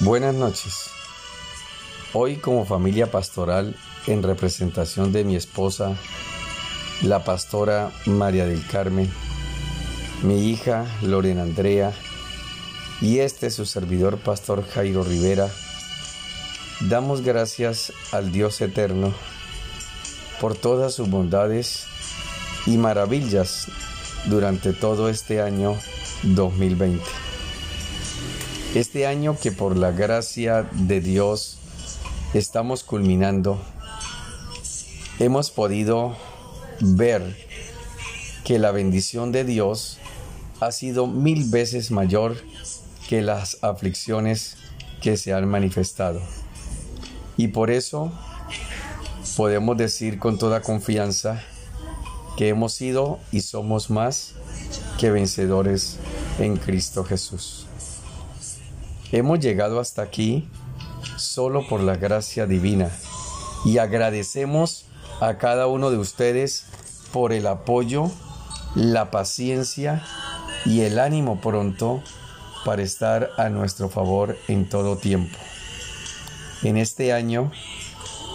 Buenas noches. Hoy como familia pastoral, en representación de mi esposa, la pastora María del Carmen, mi hija Lorena Andrea y este su servidor pastor Jairo Rivera, damos gracias al Dios eterno por todas sus bondades y maravillas durante todo este año 2020. Este año que por la gracia de Dios estamos culminando, hemos podido ver que la bendición de Dios ha sido mil veces mayor que las aflicciones que se han manifestado. Y por eso podemos decir con toda confianza que hemos sido y somos más que vencedores en Cristo Jesús. Hemos llegado hasta aquí solo por la gracia divina y agradecemos a cada uno de ustedes por el apoyo, la paciencia y el ánimo pronto para estar a nuestro favor en todo tiempo. En este año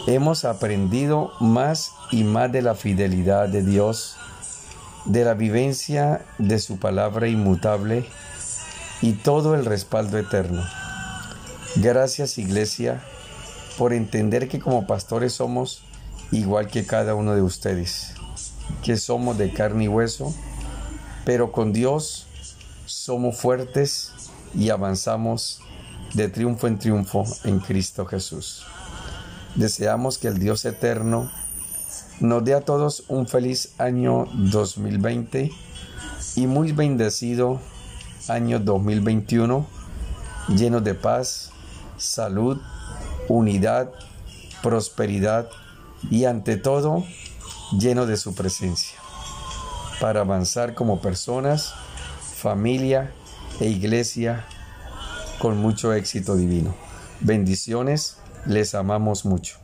hemos aprendido más y más de la fidelidad de Dios, de la vivencia de su palabra inmutable y todo el respaldo eterno. Gracias Iglesia por entender que como pastores somos igual que cada uno de ustedes, que somos de carne y hueso, pero con Dios somos fuertes y avanzamos de triunfo en triunfo en Cristo Jesús. Deseamos que el Dios eterno nos dé a todos un feliz año 2020 y muy bendecido año 2021 lleno de paz, salud, unidad, prosperidad y ante todo lleno de su presencia para avanzar como personas, familia e iglesia con mucho éxito divino. Bendiciones les amamos mucho.